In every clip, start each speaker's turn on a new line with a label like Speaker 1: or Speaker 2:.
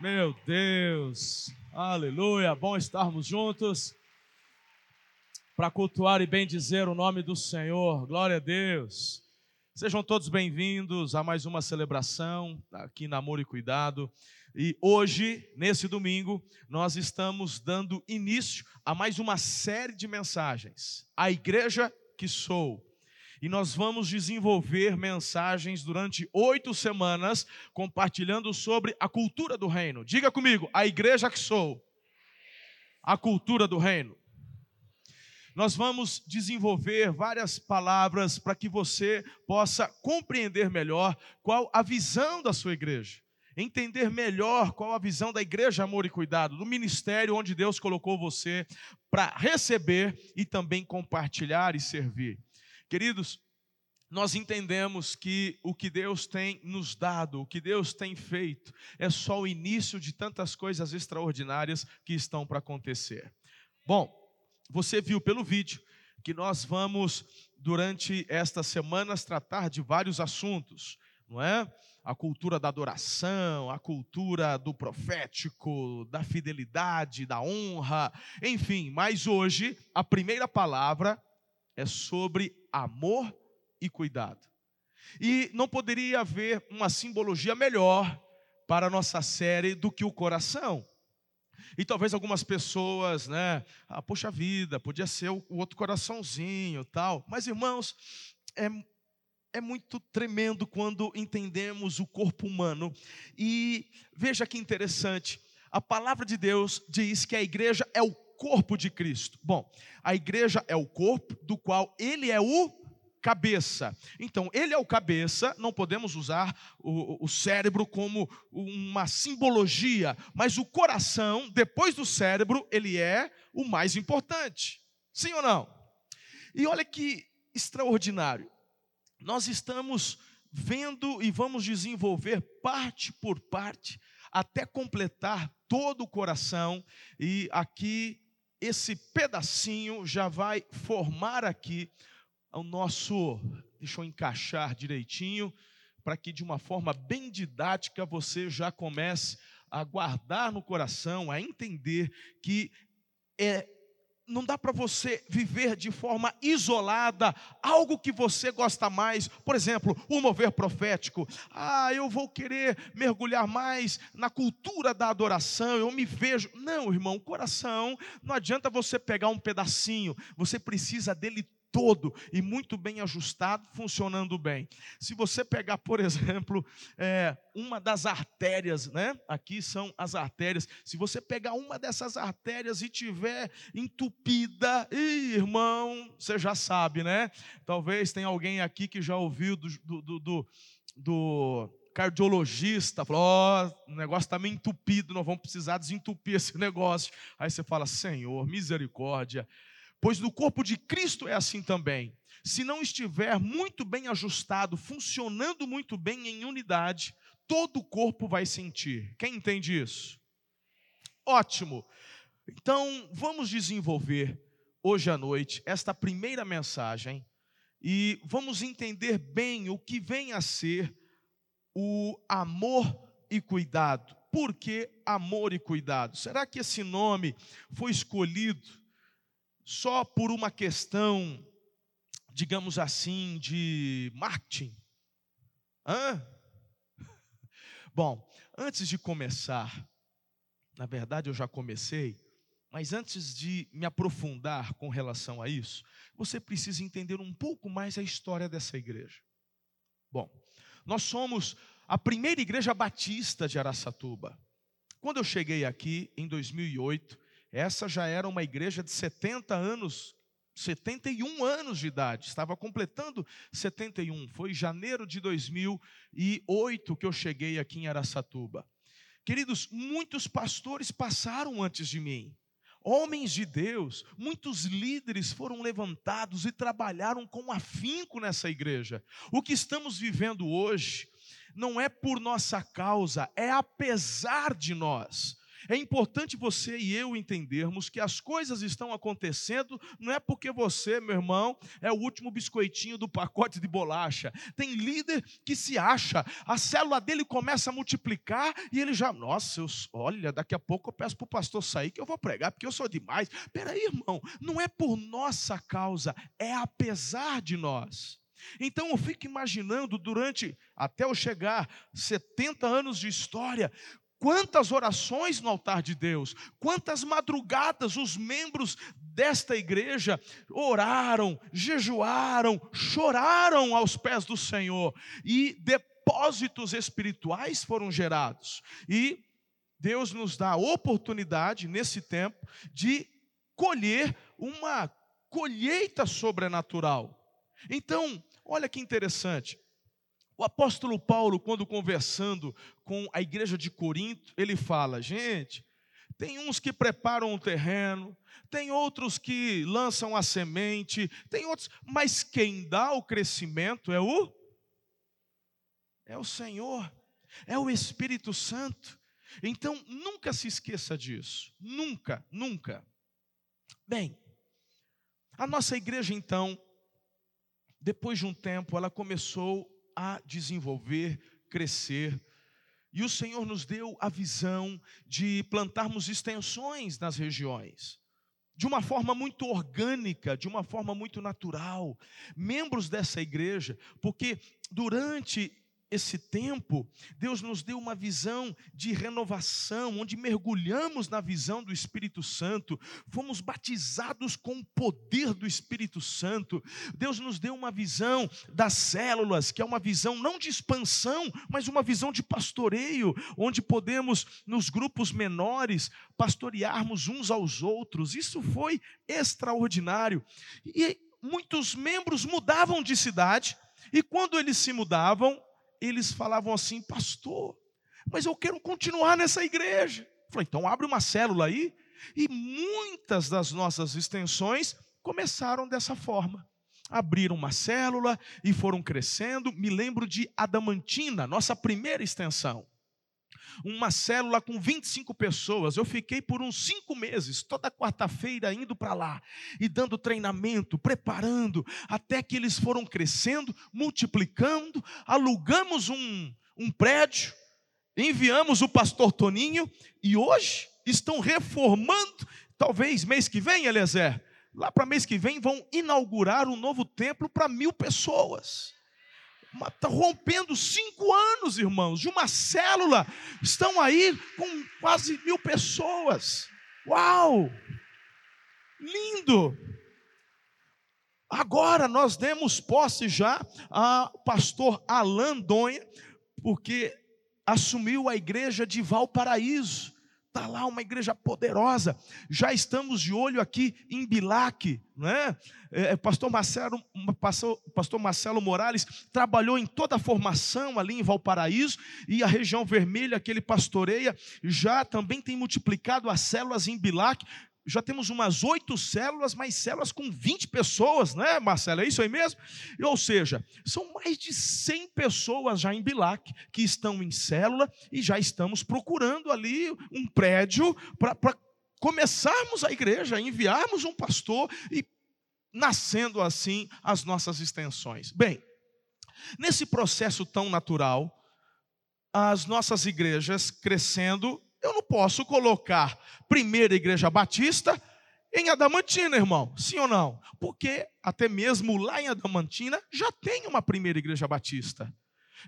Speaker 1: Meu Deus, aleluia, bom estarmos juntos para cultuar e bem dizer o nome do Senhor, glória a Deus. Sejam todos bem-vindos a mais uma celebração aqui na Amor e Cuidado. E hoje, nesse domingo, nós estamos dando início a mais uma série de mensagens. A igreja que sou e nós vamos desenvolver mensagens durante oito semanas, compartilhando sobre a cultura do reino. Diga comigo, a igreja que sou, a cultura do reino. Nós vamos desenvolver várias palavras para que você possa compreender melhor qual a visão da sua igreja entender melhor qual a visão da igreja Amor e Cuidado, do ministério onde Deus colocou você para receber e também compartilhar e servir. Queridos, nós entendemos que o que Deus tem nos dado, o que Deus tem feito, é só o início de tantas coisas extraordinárias que estão para acontecer. Bom, você viu pelo vídeo que nós vamos, durante estas semanas, tratar de vários assuntos, não é? A cultura da adoração, a cultura do profético, da fidelidade, da honra, enfim, mas hoje a primeira palavra é sobre amor e cuidado. E não poderia haver uma simbologia melhor para a nossa série do que o coração. E talvez algumas pessoas, né, ah, poxa vida, podia ser o, outro coraçãozinho, tal. Mas irmãos, é é muito tremendo quando entendemos o corpo humano. E veja que interessante, a palavra de Deus diz que a igreja é o corpo de Cristo. Bom, a igreja é o corpo do qual ele é o cabeça. Então, ele é o cabeça, não podemos usar o, o, cérebro como uma simbologia, mas o coração, depois do cérebro, ele é o mais importante. Sim ou não? E olha que extraordinário. Nós estamos vendo e vamos desenvolver parte por parte até completar todo o coração e aqui esse pedacinho já vai formar aqui o nosso. Deixa eu encaixar direitinho, para que de uma forma bem didática você já comece a guardar no coração, a entender que é não dá para você viver de forma isolada algo que você gosta mais. Por exemplo, o mover profético. Ah, eu vou querer mergulhar mais na cultura da adoração, eu me vejo. Não, irmão, coração, não adianta você pegar um pedacinho, você precisa dele todo e muito bem ajustado, funcionando bem. Se você pegar, por exemplo, é, uma das artérias, né? Aqui são as artérias. Se você pegar uma dessas artérias e tiver entupida, ih, irmão, você já sabe, né? Talvez tenha alguém aqui que já ouviu do, do, do, do cardiologista, falou: Ó, oh, o negócio está meio entupido, nós vamos precisar desentupir esse negócio. Aí você fala: Senhor, misericórdia. Pois no corpo de Cristo é assim também. Se não estiver muito bem ajustado, funcionando muito bem em unidade, todo o corpo vai sentir. Quem entende isso? Ótimo. Então, vamos desenvolver hoje à noite esta primeira mensagem e vamos entender bem o que vem a ser o amor e cuidado. Por que amor e cuidado? Será que esse nome foi escolhido só por uma questão, digamos assim, de marketing? Hã? Bom, antes de começar, na verdade eu já comecei, mas antes de me aprofundar com relação a isso, você precisa entender um pouco mais a história dessa igreja. Bom, nós somos a primeira igreja batista de Araçatuba. Quando eu cheguei aqui em 2008, essa já era uma igreja de 70 anos, 71 anos de idade, estava completando 71. Foi em janeiro de 2008 que eu cheguei aqui em Araçatuba. Queridos, muitos pastores passaram antes de mim. Homens de Deus, muitos líderes foram levantados e trabalharam com afinco nessa igreja. O que estamos vivendo hoje não é por nossa causa, é apesar de nós. É importante você e eu entendermos que as coisas estão acontecendo não é porque você, meu irmão, é o último biscoitinho do pacote de bolacha. Tem líder que se acha, a célula dele começa a multiplicar e ele já, nossa, eu, olha, daqui a pouco eu peço para o pastor sair que eu vou pregar porque eu sou demais. Peraí, irmão, não é por nossa causa, é apesar de nós. Então eu fico imaginando durante até eu chegar 70 anos de história, Quantas orações no altar de Deus, quantas madrugadas os membros desta igreja oraram, jejuaram, choraram aos pés do Senhor e depósitos espirituais foram gerados. E Deus nos dá a oportunidade nesse tempo de colher uma colheita sobrenatural. Então, olha que interessante. O apóstolo Paulo, quando conversando com a igreja de Corinto, ele fala: gente, tem uns que preparam o terreno, tem outros que lançam a semente, tem outros, mas quem dá o crescimento é o é o Senhor, é o Espírito Santo. Então, nunca se esqueça disso. Nunca, nunca. Bem, a nossa igreja então, depois de um tempo, ela começou a desenvolver, crescer. E o Senhor nos deu a visão de plantarmos extensões nas regiões, de uma forma muito orgânica, de uma forma muito natural. Membros dessa igreja, porque durante esse tempo, Deus nos deu uma visão de renovação, onde mergulhamos na visão do Espírito Santo, fomos batizados com o poder do Espírito Santo. Deus nos deu uma visão das células, que é uma visão não de expansão, mas uma visão de pastoreio, onde podemos, nos grupos menores, pastorearmos uns aos outros. Isso foi extraordinário. E muitos membros mudavam de cidade, e quando eles se mudavam, eles falavam assim, pastor, mas eu quero continuar nessa igreja. Eu falei, então abre uma célula aí. E muitas das nossas extensões começaram dessa forma. Abriram uma célula e foram crescendo. Me lembro de Adamantina, nossa primeira extensão uma célula com 25 pessoas. Eu fiquei por uns cinco meses, toda quarta-feira, indo para lá e dando treinamento, preparando, até que eles foram crescendo, multiplicando. Alugamos um, um prédio, enviamos o pastor Toninho e hoje estão reformando. Talvez mês que vem, Eliezer, lá para mês que vem, vão inaugurar um novo templo para mil pessoas. Está rompendo cinco anos, irmãos, de uma célula. Estão aí com quase mil pessoas. Uau! Lindo! Agora nós demos posse já ao pastor Alain Donha, porque assumiu a igreja de Valparaíso. Está lá uma igreja poderosa. Já estamos de olho aqui em Bilac, né? É, é, pastor, Marcelo, pastor, pastor Marcelo Morales trabalhou em toda a formação ali em Valparaíso e a região vermelha que ele pastoreia já também tem multiplicado as células em Bilac já temos umas oito células, mais células com 20 pessoas, né, Marcelo? É isso aí mesmo? Ou seja, são mais de 100 pessoas já em Bilac que estão em célula e já estamos procurando ali um prédio para começarmos a igreja, enviarmos um pastor e nascendo assim as nossas extensões. Bem, nesse processo tão natural, as nossas igrejas crescendo eu não posso colocar primeira igreja batista em Adamantina, irmão. Sim ou não? Porque até mesmo lá em Adamantina já tem uma primeira igreja batista.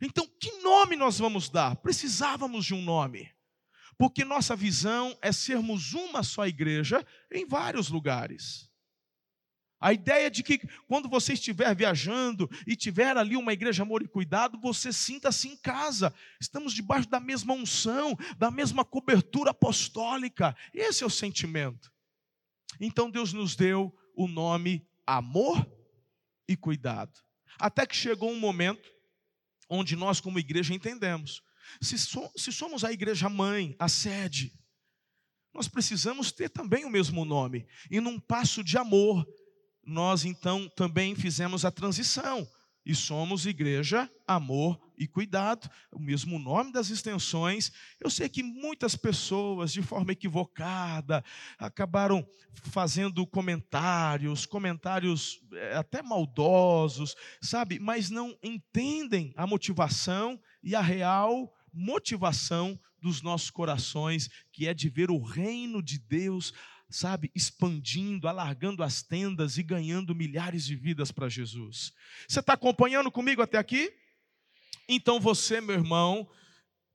Speaker 1: Então, que nome nós vamos dar? Precisávamos de um nome. Porque nossa visão é sermos uma só igreja em vários lugares. A ideia de que quando você estiver viajando e tiver ali uma igreja amor e cuidado, você sinta-se em casa. Estamos debaixo da mesma unção, da mesma cobertura apostólica. Esse é o sentimento. Então Deus nos deu o nome amor e cuidado. Até que chegou um momento onde nós como igreja entendemos Se, so, se somos a igreja mãe, a sede, nós precisamos ter também o mesmo nome. E num passo de amor, nós então também fizemos a transição e somos igreja, amor e cuidado, o mesmo nome das extensões. Eu sei que muitas pessoas, de forma equivocada, acabaram fazendo comentários, comentários eh, até maldosos, sabe? Mas não entendem a motivação e a real motivação dos nossos corações, que é de ver o reino de Deus sabe, expandindo, alargando as tendas e ganhando milhares de vidas para Jesus. Você está acompanhando comigo até aqui? Então você, meu irmão,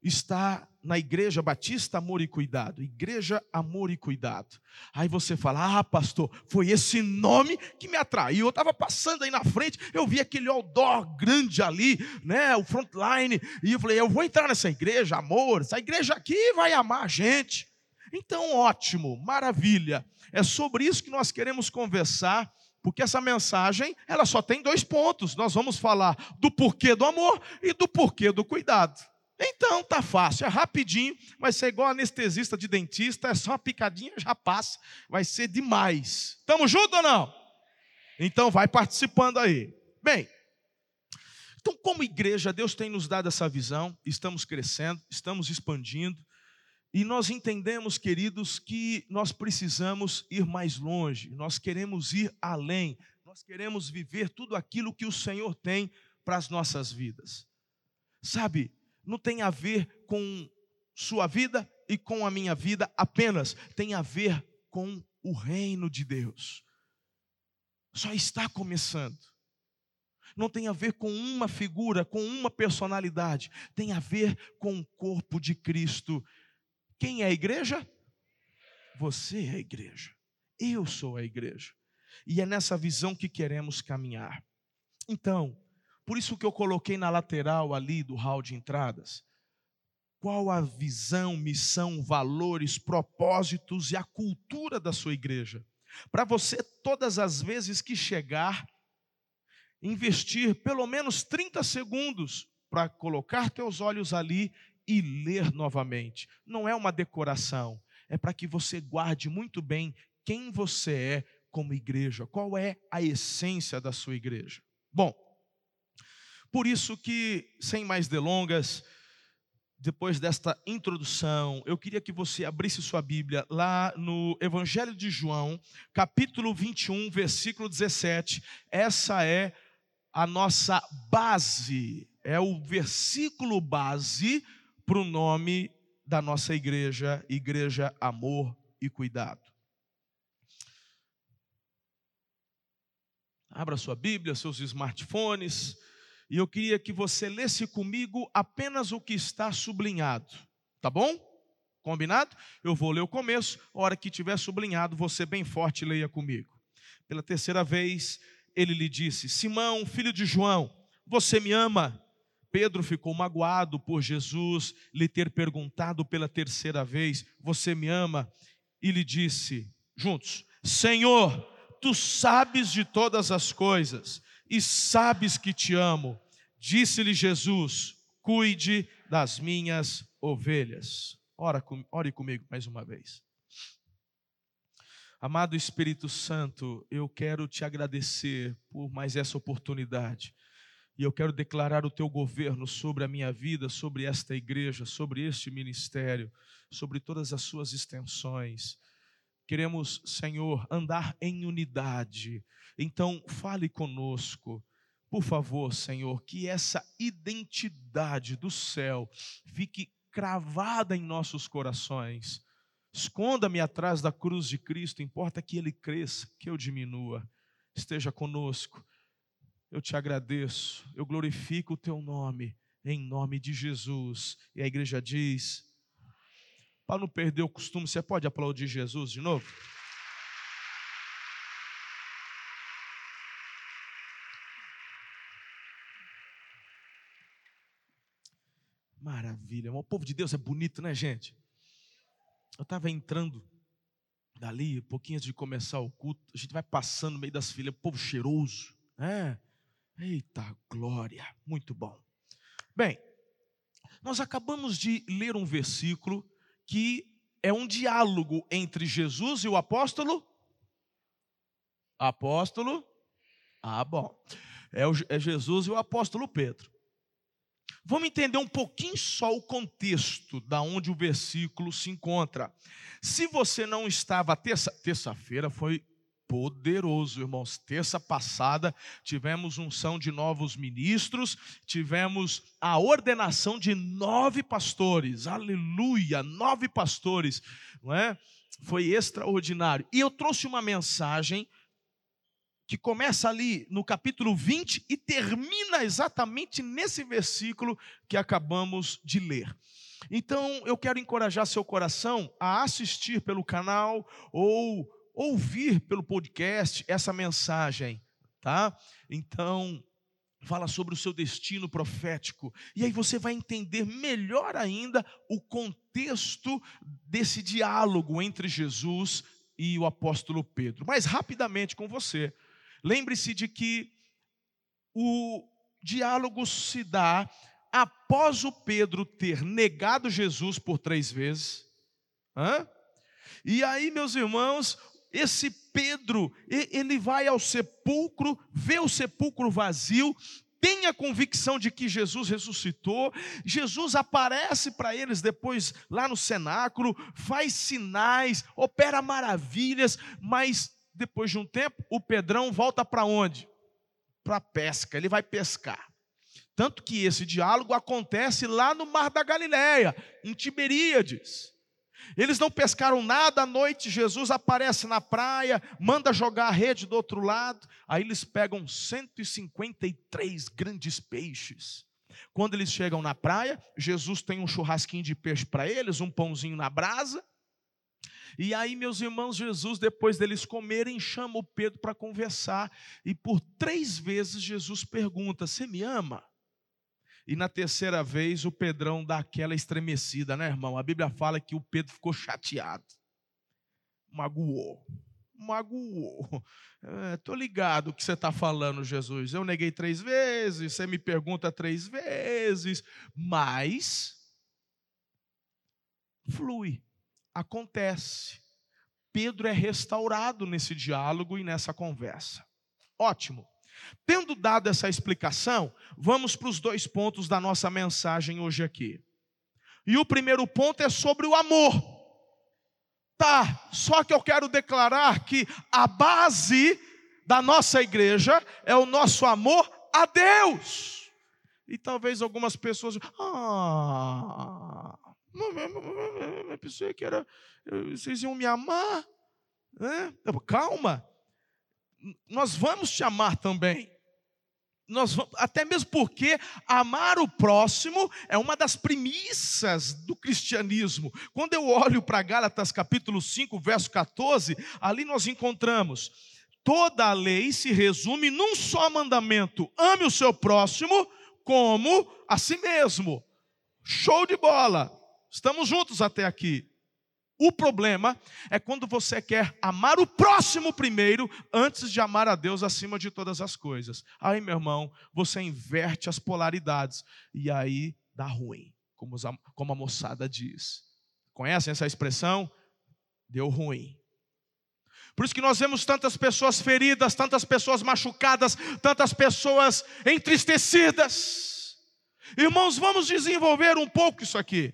Speaker 1: está na Igreja Batista Amor e Cuidado. Igreja Amor e Cuidado. Aí você fala: Ah, pastor, foi esse nome que me atraiu. Eu estava passando aí na frente, eu vi aquele outdoor grande ali, né? O frontline. E eu falei: Eu vou entrar nessa igreja, amor. Essa igreja aqui vai amar a gente. Então, ótimo, maravilha. É sobre isso que nós queremos conversar, porque essa mensagem, ela só tem dois pontos. Nós vamos falar do porquê do amor e do porquê do cuidado. Então tá fácil, é rapidinho, vai ser igual anestesista de dentista, é só uma picadinha, já passa, vai ser demais. Tamo junto ou não? Então vai participando aí. Bem, então como igreja, Deus tem nos dado essa visão, estamos crescendo, estamos expandindo, e nós entendemos, queridos, que nós precisamos ir mais longe, nós queremos ir além, nós queremos viver tudo aquilo que o Senhor tem para as nossas vidas. Sabe, não tem a ver com sua vida e com a minha vida apenas, tem a ver com o reino de Deus. Só está começando. Não tem a ver com uma figura, com uma personalidade, tem a ver com o corpo de Cristo quem é a igreja? Você é a igreja. Eu sou a igreja. E é nessa visão que queremos caminhar. Então, por isso que eu coloquei na lateral ali do hall de entradas, qual a visão, missão, valores, propósitos e a cultura da sua igreja. Para você, todas as vezes que chegar, investir pelo menos 30 segundos para colocar teus olhos ali e ler novamente. Não é uma decoração, é para que você guarde muito bem quem você é como igreja, qual é a essência da sua igreja. Bom, por isso que, sem mais delongas, depois desta introdução, eu queria que você abrisse sua Bíblia lá no Evangelho de João, capítulo 21, versículo 17. Essa é a nossa base, é o versículo base para o nome da nossa igreja, Igreja Amor e Cuidado. Abra sua Bíblia, seus smartphones, e eu queria que você lesse comigo apenas o que está sublinhado, tá bom? Combinado? Eu vou ler o começo, a hora que tiver sublinhado, você bem forte leia comigo. Pela terceira vez, ele lhe disse: Simão, filho de João, você me ama? Pedro ficou magoado por Jesus lhe ter perguntado pela terceira vez: Você me ama? E lhe disse, juntos: Senhor, tu sabes de todas as coisas e sabes que te amo. Disse-lhe Jesus: Cuide das minhas ovelhas. Ora, ore comigo mais uma vez. Amado Espírito Santo, eu quero te agradecer por mais essa oportunidade e eu quero declarar o teu governo sobre a minha vida, sobre esta igreja, sobre este ministério, sobre todas as suas extensões. Queremos, Senhor, andar em unidade. Então, fale conosco. Por favor, Senhor, que essa identidade do céu fique cravada em nossos corações. Esconda-me atrás da cruz de Cristo, importa que ele cresça, que eu diminua. Esteja conosco eu te agradeço, eu glorifico o teu nome, em nome de Jesus. E a igreja diz: para não perder o costume, você pode aplaudir Jesus de novo? Maravilha, o povo de Deus é bonito, né, gente? Eu estava entrando dali, um pouquinho antes de começar o culto, a gente vai passando no meio das filas, povo cheiroso, né? Eita glória, muito bom. Bem, Nós acabamos de ler um versículo que é um diálogo entre Jesus e o apóstolo. Apóstolo. Ah, bom. É, o, é Jesus e o apóstolo Pedro. Vamos entender um pouquinho só o contexto da onde o versículo se encontra. Se você não estava terça, terça-feira foi poderoso, irmãos. Terça passada tivemos unção de novos ministros, tivemos a ordenação de nove pastores. Aleluia, nove pastores, não é? Foi extraordinário. E eu trouxe uma mensagem que começa ali no capítulo 20 e termina exatamente nesse versículo que acabamos de ler. Então, eu quero encorajar seu coração a assistir pelo canal ou ouvir pelo podcast essa mensagem, tá? Então, fala sobre o seu destino profético. E aí você vai entender melhor ainda o contexto desse diálogo entre Jesus e o apóstolo Pedro. Mas rapidamente com você. Lembre-se de que o diálogo se dá após o Pedro ter negado Jesus por três vezes. Hã? E aí, meus irmãos, esse Pedro, ele vai ao sepulcro, vê o sepulcro vazio, tem a convicção de que Jesus ressuscitou, Jesus aparece para eles depois lá no cenáculo, faz sinais, opera maravilhas, mas depois de um tempo, o Pedrão volta para onde? Para a pesca, ele vai pescar. Tanto que esse diálogo acontece lá no Mar da Galileia, em Tiberíades. Eles não pescaram nada à noite, Jesus aparece na praia, manda jogar a rede do outro lado, aí eles pegam 153 grandes peixes. Quando eles chegam na praia, Jesus tem um churrasquinho de peixe para eles, um pãozinho na brasa, e aí, meus irmãos, Jesus, depois deles comerem, chama o Pedro para conversar. E por três vezes Jesus pergunta: Você me ama? E na terceira vez o Pedrão dá aquela estremecida, né, irmão? A Bíblia fala que o Pedro ficou chateado, magoou, magoou. É, ligado o que você está falando, Jesus. Eu neguei três vezes, você me pergunta três vezes, mas flui acontece. Pedro é restaurado nesse diálogo e nessa conversa. Ótimo. Tendo dado essa explicação, vamos para os dois pontos da nossa mensagem hoje aqui. E o primeiro ponto é sobre o amor. Tá, só que eu quero declarar que a base da nossa igreja é o nosso amor a Deus. E talvez algumas pessoas, ah, eu pensei que era, vocês iam me amar. Né? Calma, nós vamos te amar também. Nós vamos, até mesmo porque amar o próximo é uma das premissas do cristianismo. Quando eu olho para Gálatas capítulo 5, verso 14, ali nós encontramos: toda a lei se resume num só mandamento: ame o seu próximo como a si mesmo. Show de bola! Estamos juntos até aqui. O problema é quando você quer amar o próximo primeiro, antes de amar a Deus acima de todas as coisas. Aí, meu irmão, você inverte as polaridades e aí dá ruim, como a moçada diz. Conhecem essa expressão? Deu ruim. Por isso que nós vemos tantas pessoas feridas, tantas pessoas machucadas, tantas pessoas entristecidas. Irmãos, vamos desenvolver um pouco isso aqui.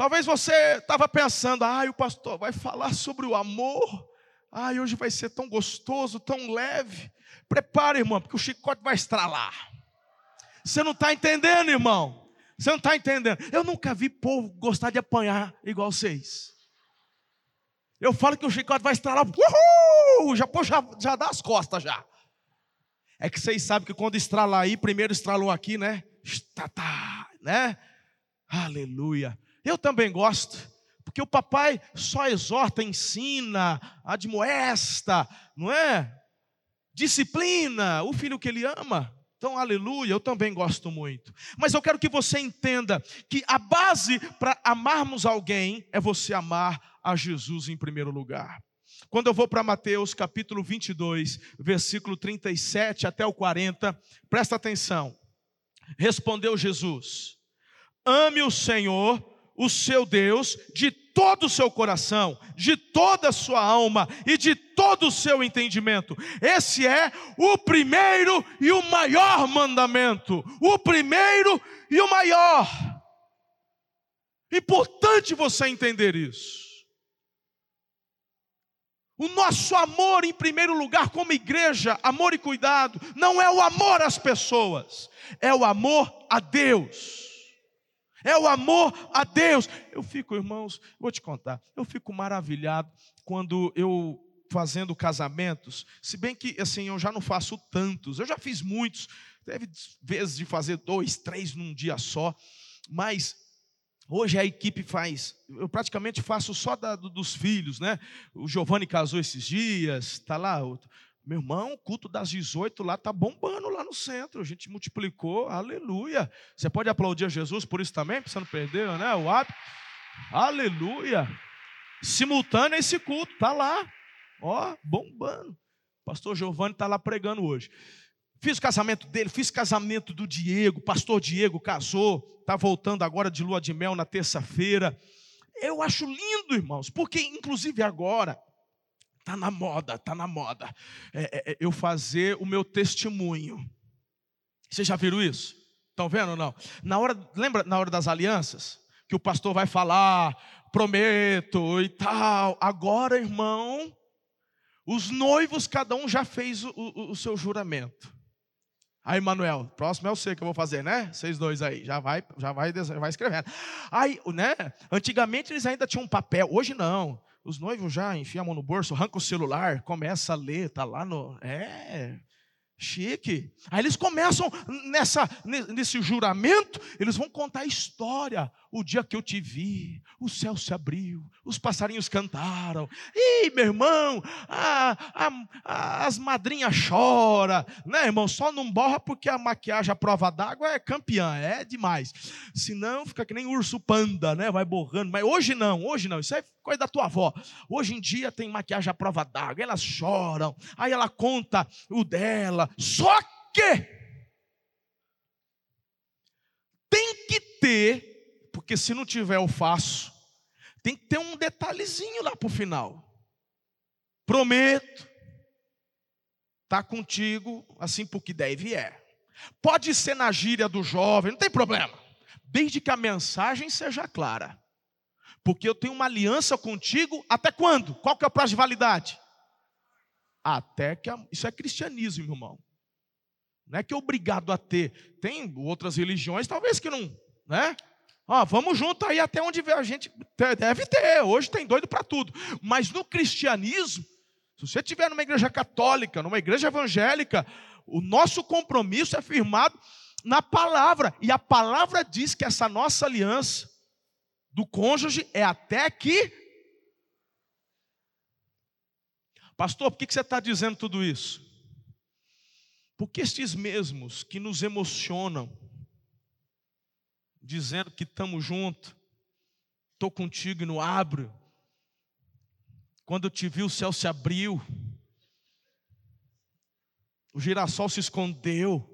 Speaker 1: Talvez você estava pensando, ai, o pastor vai falar sobre o amor. Ai, hoje vai ser tão gostoso, tão leve. Prepare, irmão, porque o chicote vai estralar. Você não está entendendo, irmão? Você não está entendendo? Eu nunca vi povo gostar de apanhar igual vocês. Eu falo que o chicote vai estralar. Uhul! Já, pô, já, já dá as costas já. É que vocês sabem que quando estralar aí, primeiro estralou aqui, né? Tá, né? Aleluia. Eu também gosto, porque o papai só exorta, ensina, admoesta, não é? Disciplina o filho que ele ama. Então, aleluia, eu também gosto muito. Mas eu quero que você entenda que a base para amarmos alguém é você amar a Jesus em primeiro lugar. Quando eu vou para Mateus capítulo 22, versículo 37 até o 40, presta atenção. Respondeu Jesus: Ame o Senhor, o seu Deus, de todo o seu coração, de toda a sua alma e de todo o seu entendimento. Esse é o primeiro e o maior mandamento. O primeiro e o maior. Importante você entender isso. O nosso amor, em primeiro lugar, como igreja, amor e cuidado, não é o amor às pessoas, é o amor a Deus. É o amor a Deus. Eu fico, irmãos, vou te contar, eu fico maravilhado quando eu fazendo casamentos, se bem que assim eu já não faço tantos, eu já fiz muitos, teve vezes de fazer dois, três num dia só, mas Hoje a equipe faz, eu praticamente faço só da, dos filhos, né? O Giovanni casou esses dias, tá lá. Meu irmão, o culto das 18 lá tá bombando lá no centro. A gente multiplicou, aleluia. Você pode aplaudir a Jesus por isso também, para você não perder, né? O hábito. Aleluia. Simultâneo esse culto, tá lá. Ó, bombando. Pastor Giovanni tá lá pregando hoje. Fiz o casamento dele, fiz casamento do Diego, pastor Diego casou, está voltando agora de lua de mel na terça-feira. Eu acho lindo, irmãos, porque inclusive agora está na moda, está na moda. É, é, é, eu fazer o meu testemunho. Vocês já viram isso? Estão vendo ou não? Na hora, lembra na hora das alianças? Que o pastor vai falar, prometo e tal. Agora, irmão, os noivos, cada um já fez o, o, o seu juramento. Aí, Manuel, próximo é o C que eu vou fazer, né? Vocês dois aí, já vai, já vai, vai escrevendo. Aí, né? Antigamente eles ainda tinham um papel, hoje não. Os noivos já enfiam a mão no bolso, arranca o celular, começa a ler, tá lá no. É. Chique. Aí eles começam nessa, nesse juramento, eles vão contar a história. O dia que eu te vi, o céu se abriu, os passarinhos cantaram. Ih, meu irmão, a, a, a, as madrinhas choram, né, irmão? Só não borra porque a maquiagem à prova d'água é campeã, é demais. Senão fica que nem urso panda, né? Vai borrando. Mas hoje não, hoje não. Isso é coisa da tua avó. Hoje em dia tem maquiagem à prova d'água, elas choram. Aí ela conta o dela. Só que tem que ter porque se não tiver eu faço. Tem que ter um detalhezinho lá para o final. Prometo tá contigo assim porque deve é. Pode ser na gíria do jovem, não tem problema. Desde que a mensagem seja clara. Porque eu tenho uma aliança contigo até quando? Qual que é o prazo de validade? Até que a... isso é cristianismo, meu irmão. Não é que é obrigado a ter. Tem outras religiões, talvez que não, né? Ó, vamos junto aí até onde a gente deve ter. Hoje tem doido para tudo. Mas no cristianismo, se você estiver numa igreja católica, numa igreja evangélica, o nosso compromisso é firmado na palavra. E a palavra diz que essa nossa aliança do cônjuge é até que. Pastor, por que você está dizendo tudo isso? Porque estes mesmos que nos emocionam, dizendo que estamos juntos, estou contigo e não abro. Quando eu te vi, o céu se abriu, o girassol se escondeu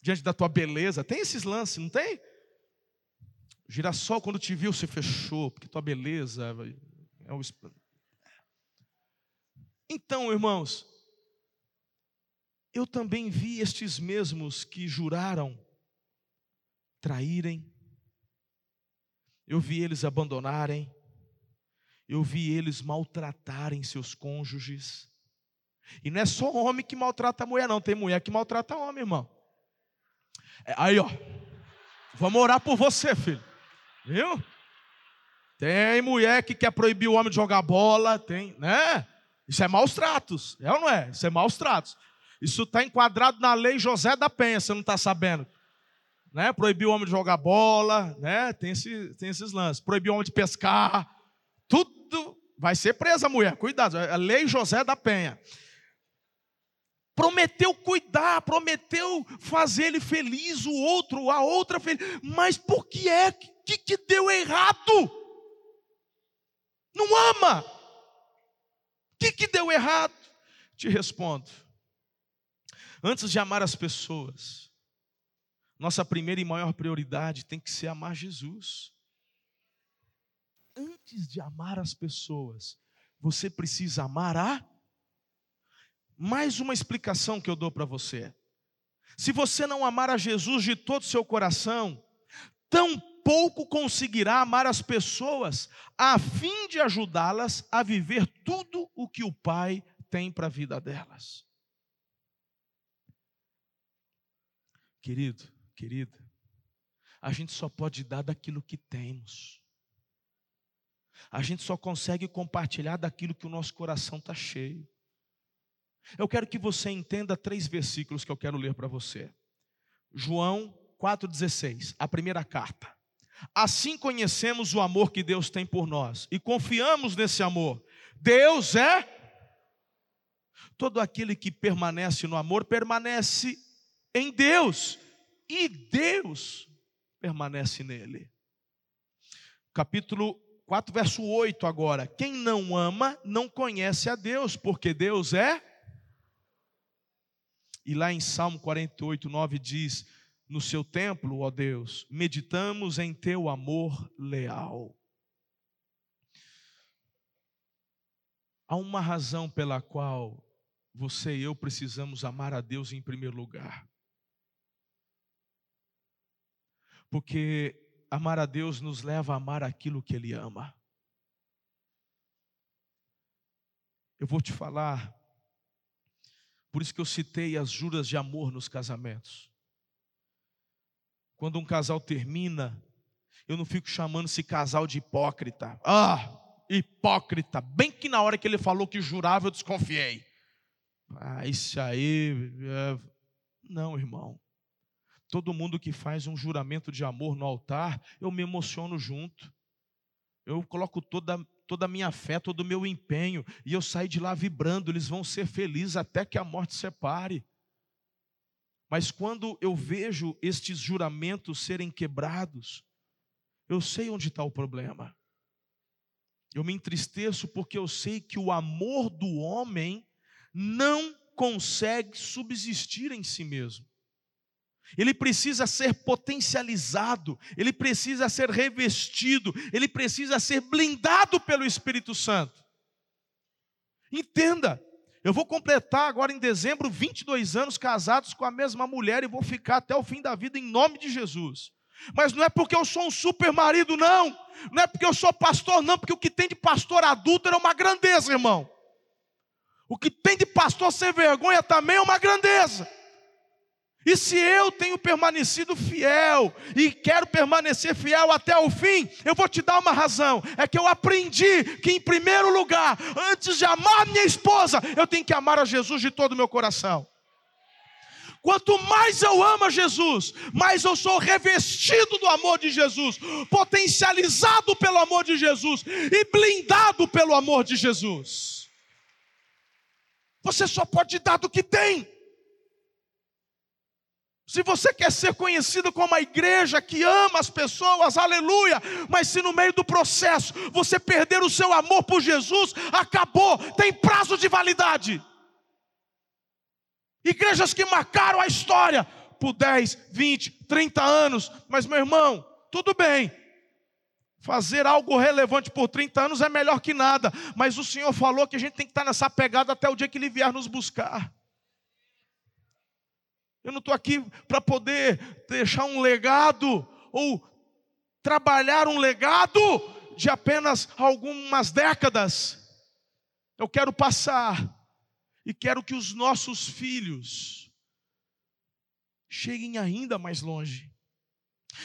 Speaker 1: diante da tua beleza. Tem esses lances, não tem? O girassol, quando te viu, se fechou, porque tua beleza é o. Então, irmãos, eu também vi estes mesmos que juraram traírem, eu vi eles abandonarem, eu vi eles maltratarem seus cônjuges. E não é só homem que maltrata a mulher, não, tem mulher que maltrata homem, irmão. É, aí, ó, vamos orar por você, filho, viu? Tem mulher que quer proibir o homem de jogar bola, tem, né? Isso é maus tratos, é ou não é? Isso é maus tratos. Isso está enquadrado na lei José da Penha, você não está sabendo né? Proibir o homem de jogar bola, né? Tem, esse, tem esses lances. Proibir o homem de pescar. Tudo vai ser presa mulher. Cuidado, a lei José da Penha. Prometeu cuidar, prometeu fazer ele feliz, o outro, a outra feliz. Mas por que é que, que deu errado? Não ama. O que, que deu errado? Te respondo. Antes de amar as pessoas, nossa primeira e maior prioridade tem que ser amar Jesus. Antes de amar as pessoas, você precisa amar a. Mais uma explicação que eu dou para você. Se você não amar a Jesus de todo o seu coração, tampouco conseguirá amar as pessoas, a fim de ajudá-las a viver tudo o que o Pai tem para a vida delas. Querido, querida, a gente só pode dar daquilo que temos. A gente só consegue compartilhar daquilo que o nosso coração está cheio. Eu quero que você entenda três versículos que eu quero ler para você. João 4,16, a primeira carta. Assim conhecemos o amor que Deus tem por nós e confiamos nesse amor. Deus é. Todo aquele que permanece no amor permanece em Deus e Deus permanece nele. Capítulo 4, verso 8 agora. Quem não ama não conhece a Deus, porque Deus é. E lá em Salmo 48, 9 diz: No seu templo, ó Deus, meditamos em teu amor leal. Há uma razão pela qual você e eu precisamos amar a Deus em primeiro lugar. Porque amar a Deus nos leva a amar aquilo que Ele ama. Eu vou te falar, por isso que eu citei as juras de amor nos casamentos. Quando um casal termina, eu não fico chamando esse casal de hipócrita. Ah, hipócrita. Bem que na hora que ele falou que jurava, eu desconfiei. Ah, isso aí. É... Não, irmão. Todo mundo que faz um juramento de amor no altar, eu me emociono junto. Eu coloco toda, toda a minha fé, todo o meu empenho, e eu saio de lá vibrando, eles vão ser felizes até que a morte separe. Mas quando eu vejo estes juramentos serem quebrados, eu sei onde está o problema. Eu me entristeço porque eu sei que o amor do homem não consegue subsistir em si mesmo ele precisa ser potencializado, ele precisa ser revestido, ele precisa ser blindado pelo Espírito Santo. Entenda, eu vou completar agora em dezembro 22 anos casados com a mesma mulher e vou ficar até o fim da vida em nome de Jesus. Mas não é porque eu sou um super marido, não. Não é porque eu sou pastor, não. Porque o que tem de pastor adulto é uma grandeza, irmão. O que tem de pastor sem vergonha também é uma grandeza. E se eu tenho permanecido fiel e quero permanecer fiel até o fim, eu vou te dar uma razão: é que eu aprendi que, em primeiro lugar, antes de amar minha esposa, eu tenho que amar a Jesus de todo o meu coração. Quanto mais eu amo a Jesus, mais eu sou revestido do amor de Jesus, potencializado pelo amor de Jesus e blindado pelo amor de Jesus. Você só pode dar do que tem. Se você quer ser conhecido como a igreja que ama as pessoas, aleluia, mas se no meio do processo você perder o seu amor por Jesus, acabou, tem prazo de validade. Igrejas que marcaram a história por 10, 20, 30 anos, mas meu irmão, tudo bem, Fazer algo relevante por 30 anos é melhor que nada, mas o Senhor falou que a gente tem que estar nessa pegada até o dia que Ele vier nos buscar. Eu não estou aqui para poder deixar um legado ou trabalhar um legado de apenas algumas décadas. Eu quero passar e quero que os nossos filhos cheguem ainda mais longe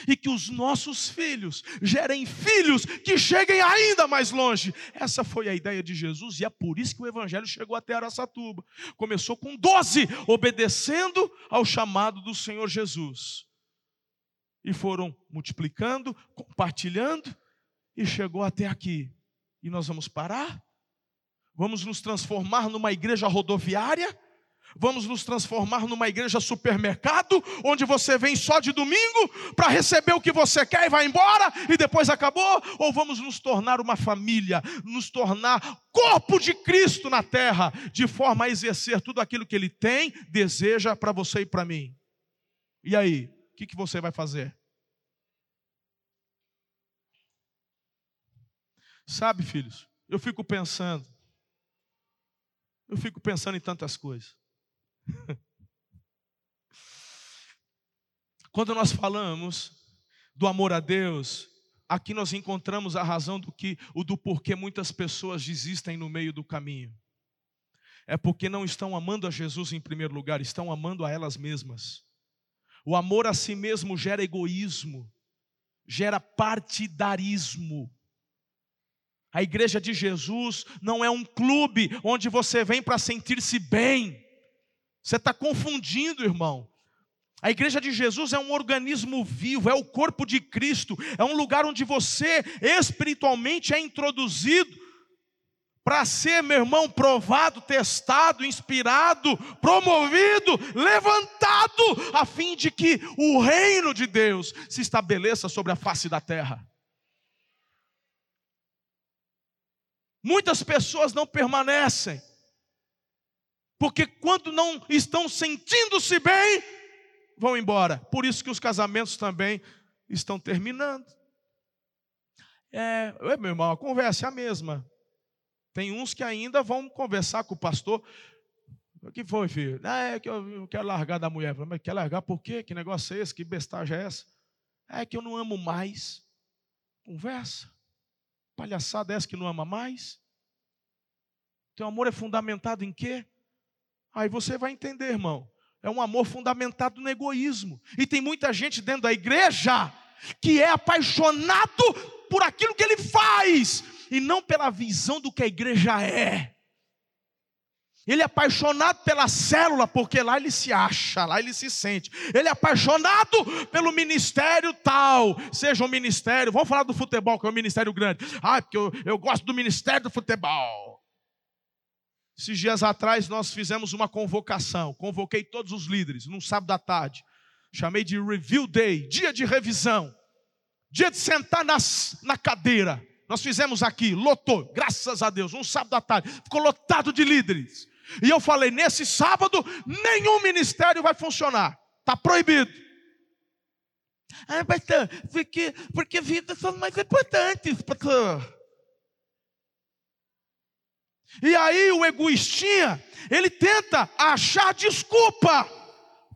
Speaker 1: e que os nossos filhos gerem filhos que cheguem ainda mais longe. Essa foi a ideia de Jesus e é por isso que o evangelho chegou até Araçatuba. Começou com doze, obedecendo ao chamado do Senhor Jesus. E foram multiplicando, compartilhando e chegou até aqui. E nós vamos parar? Vamos nos transformar numa igreja rodoviária? Vamos nos transformar numa igreja supermercado, onde você vem só de domingo para receber o que você quer e vai embora e depois acabou? Ou vamos nos tornar uma família, nos tornar corpo de Cristo na terra, de forma a exercer tudo aquilo que Ele tem, deseja para você e para mim? E aí? o que, que você vai fazer? Sabe, filhos, eu fico pensando, eu fico pensando em tantas coisas. Quando nós falamos do amor a Deus, aqui nós encontramos a razão do que o do porquê muitas pessoas desistem no meio do caminho. É porque não estão amando a Jesus em primeiro lugar, estão amando a elas mesmas. O amor a si mesmo gera egoísmo, gera partidarismo. A igreja de Jesus não é um clube onde você vem para sentir-se bem. Você está confundindo, irmão. A igreja de Jesus é um organismo vivo, é o corpo de Cristo, é um lugar onde você espiritualmente é introduzido para ser, meu irmão, provado, testado, inspirado, promovido, levantado, a fim de que o reino de Deus se estabeleça sobre a face da terra. Muitas pessoas não permanecem, porque quando não estão sentindo-se bem, vão embora. Por isso que os casamentos também estão terminando. É, meu irmão, a conversa é a mesma. Tem uns que ainda vão conversar com o pastor. O que foi, filho? Ah, é que eu quero largar da mulher. Mas quer largar por quê? Que negócio é esse? Que bestagem é essa? É que eu não amo mais. Conversa. Palhaçada é essa que não ama mais? Teu amor é fundamentado em quê? Aí você vai entender, irmão. É um amor fundamentado no egoísmo. E tem muita gente dentro da igreja que é apaixonado por aquilo que ele faz e não pela visão do que a igreja é. Ele é apaixonado pela célula, porque lá ele se acha, lá ele se sente. Ele é apaixonado pelo ministério tal, seja um ministério, vamos falar do futebol, que é um ministério grande. Ah, porque eu, eu gosto do ministério do futebol. Esses dias atrás nós fizemos uma convocação, convoquei todos os líderes num sábado à tarde. Chamei de Review Day, dia de revisão, dia de sentar nas, na cadeira. Nós fizemos aqui, lotou, graças a Deus, um sábado à tarde, ficou lotado de líderes. E eu falei: nesse sábado, nenhum ministério vai funcionar, está proibido. Ah, pastor, porque, porque vidas são mais importantes, pastor. E aí o egoístinha, ele tenta achar desculpa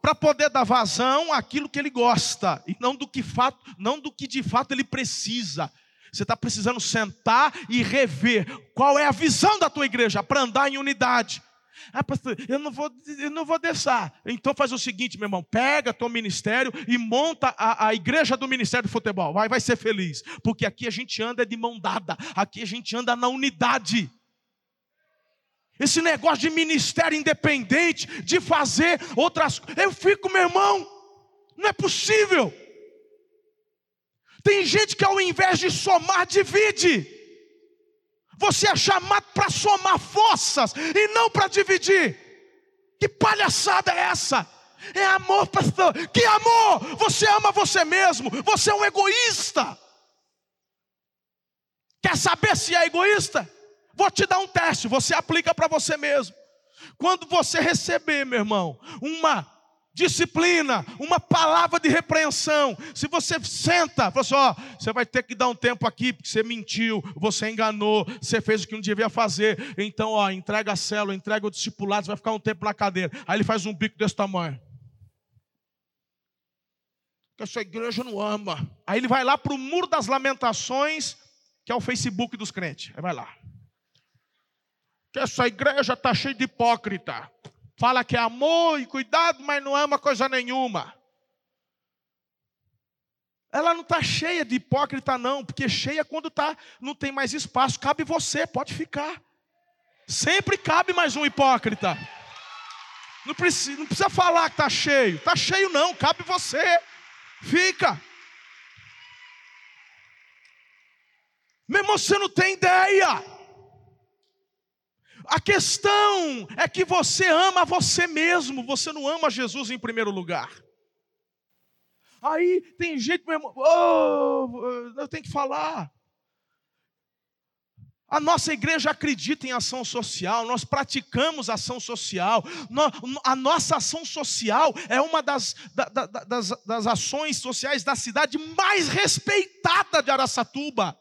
Speaker 1: para poder dar vazão àquilo que ele gosta e não do que fato, não do que de fato ele precisa. Você está precisando sentar e rever qual é a visão da tua igreja para andar em unidade. Ah, pastor, eu não vou, eu não vou deixar. Então faz o seguinte, meu irmão, pega teu ministério e monta a, a igreja do ministério de futebol. Vai, vai ser feliz, porque aqui a gente anda de mão dada, aqui a gente anda na unidade. Esse negócio de ministério independente, de fazer outras coisas. Eu fico, meu irmão, não é possível. Tem gente que ao invés de somar, divide. Você é chamado para somar forças e não para dividir. Que palhaçada é essa? É amor, pastor. Que amor! Você ama você mesmo. Você é um egoísta. Quer saber se é egoísta? Vou te dar um teste, você aplica para você mesmo. Quando você receber, meu irmão, uma disciplina, uma palavra de repreensão, se você senta, fala assim, ó, você vai ter que dar um tempo aqui, porque você mentiu, você enganou, você fez o que não devia fazer, então, ó, entrega a célula, entrega o discipulado, você vai ficar um tempo na cadeira. Aí ele faz um bico desse tamanho. Que essa igreja não ama. Aí ele vai lá para o muro das lamentações, que é o Facebook dos crentes. Aí vai lá que essa igreja está cheia de hipócrita. Fala que é amor e cuidado, mas não ama coisa nenhuma. Ela não está cheia de hipócrita, não, porque cheia quando tá, não tem mais espaço. Cabe você, pode ficar. Sempre cabe mais um hipócrita. Não precisa, não precisa falar que está cheio. Está cheio, não, cabe você. Fica. Meu irmão, você não tem ideia. A questão é que você ama você mesmo, você não ama Jesus em primeiro lugar. Aí tem gente, meu irmão, oh, eu tenho que falar. A nossa igreja acredita em ação social, nós praticamos ação social, a nossa ação social é uma das, das, das ações sociais da cidade mais respeitada de Araçatuba.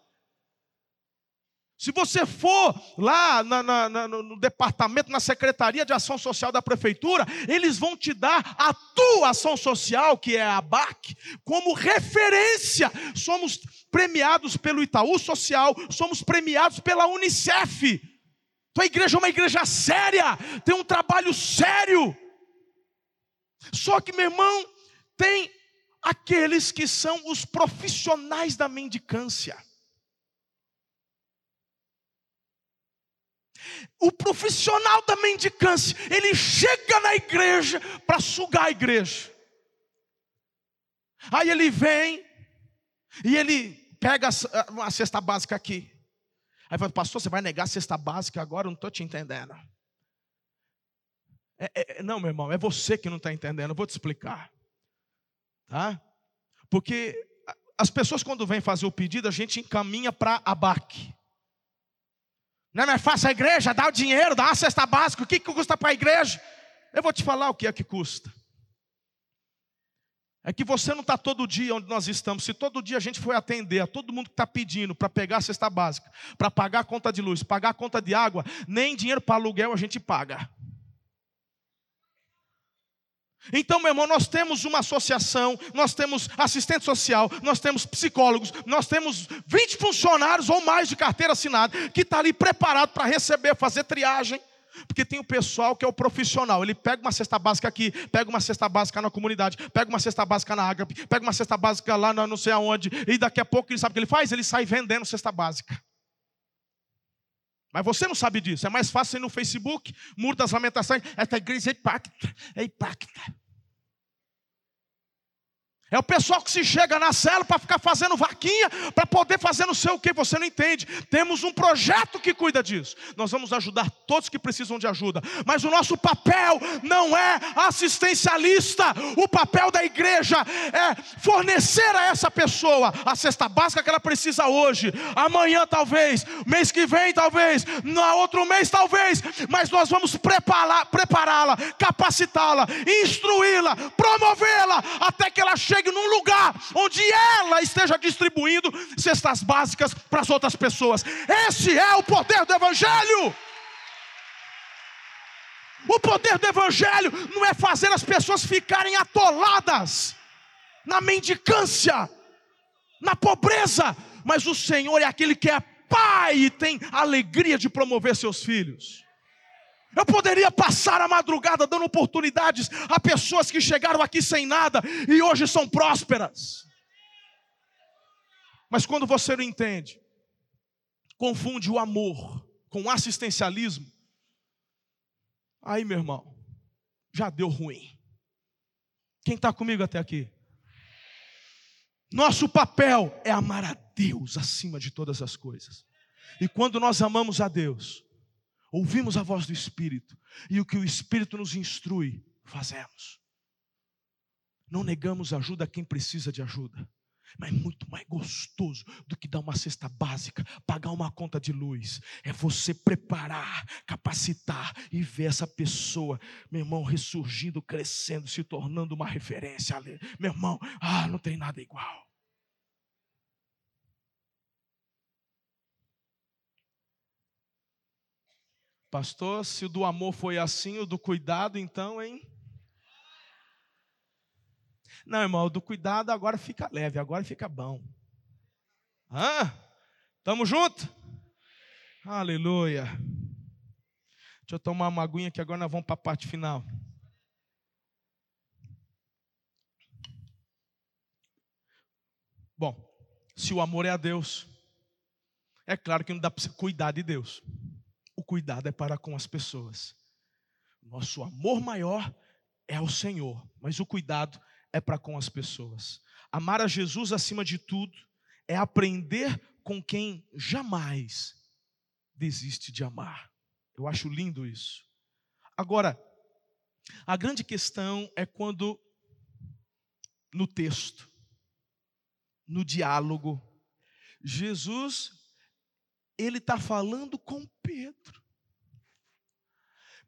Speaker 1: Se você for lá na, na, na, no departamento, na secretaria de ação social da prefeitura, eles vão te dar a tua ação social, que é a BAC, como referência. Somos premiados pelo Itaú Social, somos premiados pela Unicef. Tua igreja é uma igreja séria, tem um trabalho sério. Só que, meu irmão, tem aqueles que são os profissionais da mendicância. O profissional da mendicância, ele chega na igreja para sugar a igreja. Aí ele vem e ele pega uma cesta básica aqui. Aí fala, pastor, você vai negar a cesta básica agora? Eu não estou te entendendo. É, é, não, meu irmão, é você que não está entendendo. Eu vou te explicar. Tá? Porque as pessoas, quando vêm fazer o pedido, a gente encaminha para a BAC. Não é mais fácil a igreja dar o dinheiro, dar uma cesta básica. O que, que custa para a igreja? Eu vou te falar o que é que custa. É que você não está todo dia onde nós estamos. Se todo dia a gente for atender a todo mundo que está pedindo para pegar a cesta básica, para pagar a conta de luz, pagar a conta de água, nem dinheiro para aluguel a gente paga. Então, meu irmão, nós temos uma associação, nós temos assistente social, nós temos psicólogos, nós temos 20 funcionários ou mais de carteira assinada que está ali preparado para receber, fazer triagem. Porque tem o pessoal que é o profissional, ele pega uma cesta básica aqui, pega uma cesta básica na comunidade, pega uma cesta básica na Ágape, pega uma cesta básica lá não sei aonde, e daqui a pouco ele sabe o que ele faz? Ele sai vendendo cesta básica. Mas você não sabe disso. É mais fácil ir no Facebook, Muro das Lamentações. Esta igreja é impacta, é impacta. É o pessoal que se chega na cela para ficar fazendo vaquinha, para poder fazer não sei o que, você não entende. Temos um projeto que cuida disso. Nós vamos ajudar todos que precisam de ajuda, mas o nosso papel não é assistencialista. O papel da igreja é fornecer a essa pessoa a cesta básica que ela precisa hoje, amanhã talvez, mês que vem talvez, no outro mês talvez, mas nós vamos prepará-la, capacitá-la, instruí-la, promovê-la até que ela chegue chegue num lugar onde ela esteja distribuindo cestas básicas para as outras pessoas. Esse é o poder do Evangelho. O poder do Evangelho não é fazer as pessoas ficarem atoladas na mendicância, na pobreza, mas o Senhor é aquele que é pai e tem alegria de promover seus filhos. Eu poderia passar a madrugada dando oportunidades a pessoas que chegaram aqui sem nada e hoje são prósperas. Mas quando você não entende, confunde o amor com assistencialismo, aí, meu irmão, já deu ruim. Quem está comigo até aqui? Nosso papel é amar a Deus acima de todas as coisas. E quando nós amamos a Deus, Ouvimos a voz do Espírito e o que o Espírito nos instrui, fazemos. Não negamos ajuda a quem precisa de ajuda, mas muito mais gostoso do que dar uma cesta básica, pagar uma conta de luz, é você preparar, capacitar e ver essa pessoa, meu irmão, ressurgindo, crescendo, se tornando uma referência. Meu irmão, ah, não tem nada igual. Pastor, se o do amor foi assim, o do cuidado, então, hein? Não, irmão, o do cuidado agora fica leve, agora fica bom. Hã? Tamo junto? Aleluia. Deixa eu tomar uma aguinha que agora nós vamos para a parte final. Bom, se o amor é a Deus, é claro que não dá para cuidar de Deus cuidado é para com as pessoas. Nosso amor maior é ao Senhor, mas o cuidado é para com as pessoas. Amar a Jesus acima de tudo é aprender com quem jamais desiste de amar. Eu acho lindo isso. Agora, a grande questão é quando no texto, no diálogo, Jesus ele está falando com Pedro.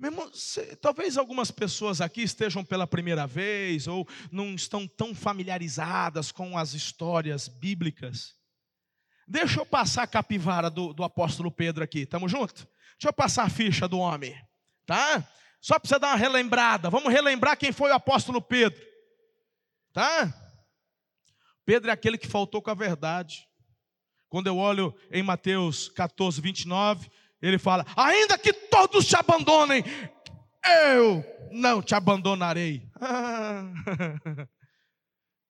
Speaker 1: Irmão, cê, talvez algumas pessoas aqui estejam pela primeira vez ou não estão tão familiarizadas com as histórias bíblicas. Deixa eu passar a capivara do, do apóstolo Pedro aqui, estamos juntos? Deixa eu passar a ficha do homem, tá? Só para você dar uma relembrada, vamos relembrar quem foi o apóstolo Pedro, tá? Pedro é aquele que faltou com a verdade. Quando eu olho em Mateus 14, 29, ele fala: ainda que todos te abandonem, eu não te abandonarei.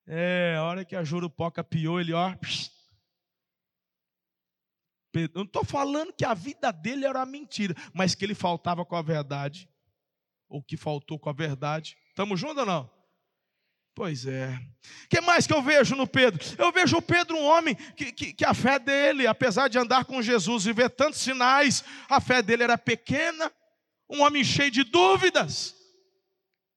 Speaker 1: é, a hora que a jurupoca piou, ele ó. Eu não estou falando que a vida dele era mentira, mas que ele faltava com a verdade, ou que faltou com a verdade. Estamos juntos ou não? Pois é. O que mais que eu vejo no Pedro? Eu vejo o Pedro um homem que, que, que, a fé dele, apesar de andar com Jesus e ver tantos sinais, a fé dele era pequena, um homem cheio de dúvidas.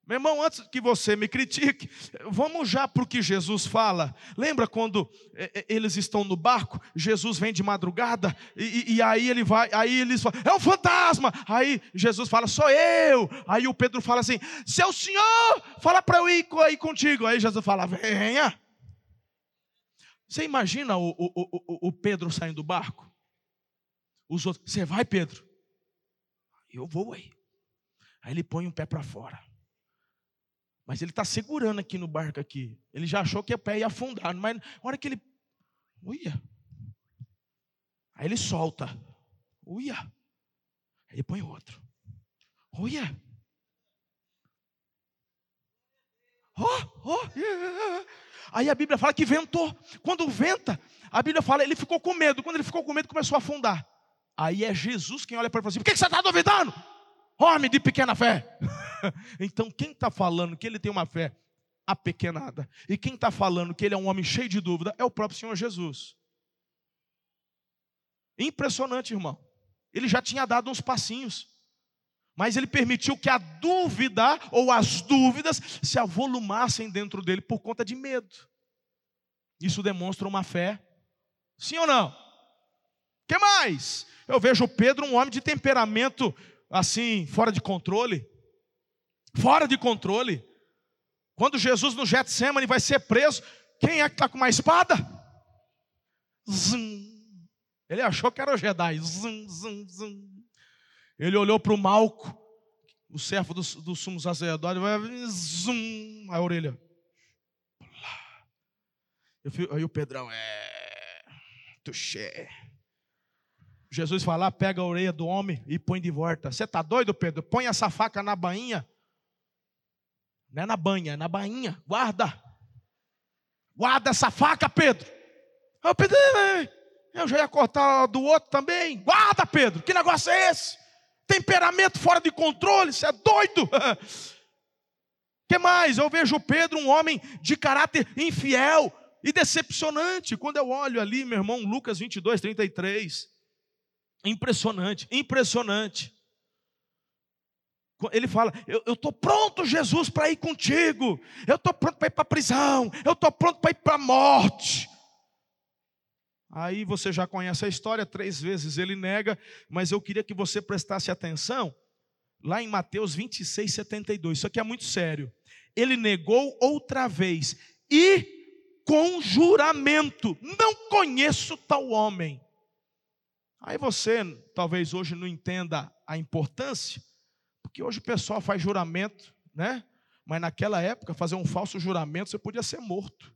Speaker 1: Meu irmão, antes que você me critique, vamos já para o que Jesus fala. Lembra quando eh, eh, eles estão no barco, Jesus vem de madrugada, e, e, aí ele vai, aí eles falam, é um fantasma. Aí Jesus fala, sou eu. Aí o Pedro fala assim: seu senhor, fala para eu ir aí contigo. Aí Jesus fala, venha. Você imagina o, o, o, o Pedro saindo do barco? Os outros, você vai, Pedro? Eu vou aí. Aí ele põe um pé para fora. Mas ele está segurando aqui no barco aqui. Ele já achou que o pé ia afundar, mas na hora que ele. Uia. Aí ele solta. Uia. Aí ele põe outro. Uia. Oh, oh, yeah. Aí a Bíblia fala que ventou. Quando venta, a Bíblia fala, ele ficou com medo. Quando ele ficou com medo, começou a afundar. Aí é Jesus quem olha para ele e fala assim: por que você está duvidando? Homem de pequena fé. então, quem está falando que ele tem uma fé apequenada, e quem está falando que ele é um homem cheio de dúvida, é o próprio Senhor Jesus. Impressionante, irmão. Ele já tinha dado uns passinhos, mas ele permitiu que a dúvida ou as dúvidas se avolumassem dentro dele por conta de medo. Isso demonstra uma fé, sim ou não? que mais? Eu vejo Pedro um homem de temperamento assim, fora de controle. Fora de controle. Quando Jesus no Getsemane vai ser preso, quem é que está com uma espada? Zum. Ele achou que era o Jedi. Zum, zum, zum. Ele olhou para o Malco, o servo do, do sumo sacerdote, vai zum, a orelha. Aí o Pedrão, é, tuxé. Jesus vai lá, pega a orelha do homem e põe de volta. Você está doido, Pedro? Põe essa faca na bainha. Não é na banha, é na bainha. Guarda. Guarda essa faca, Pedro. Eu, Pedro, eu já ia cortar do outro também. Guarda, Pedro. Que negócio é esse? Temperamento fora de controle. Você é doido. que mais? Eu vejo Pedro um homem de caráter infiel e decepcionante. Quando eu olho ali, meu irmão, Lucas 22, 33. Impressionante, impressionante. Ele fala: Eu estou pronto, Jesus, para ir contigo. Eu estou pronto para ir para a prisão. Eu estou pronto para ir para a morte. Aí você já conhece a história, três vezes ele nega, mas eu queria que você prestasse atenção lá em Mateus 26, 72. Isso aqui é muito sério. Ele negou outra vez e com juramento: Não conheço tal homem. Aí você talvez hoje não entenda a importância, porque hoje o pessoal faz juramento, né? Mas naquela época, fazer um falso juramento, você podia ser morto.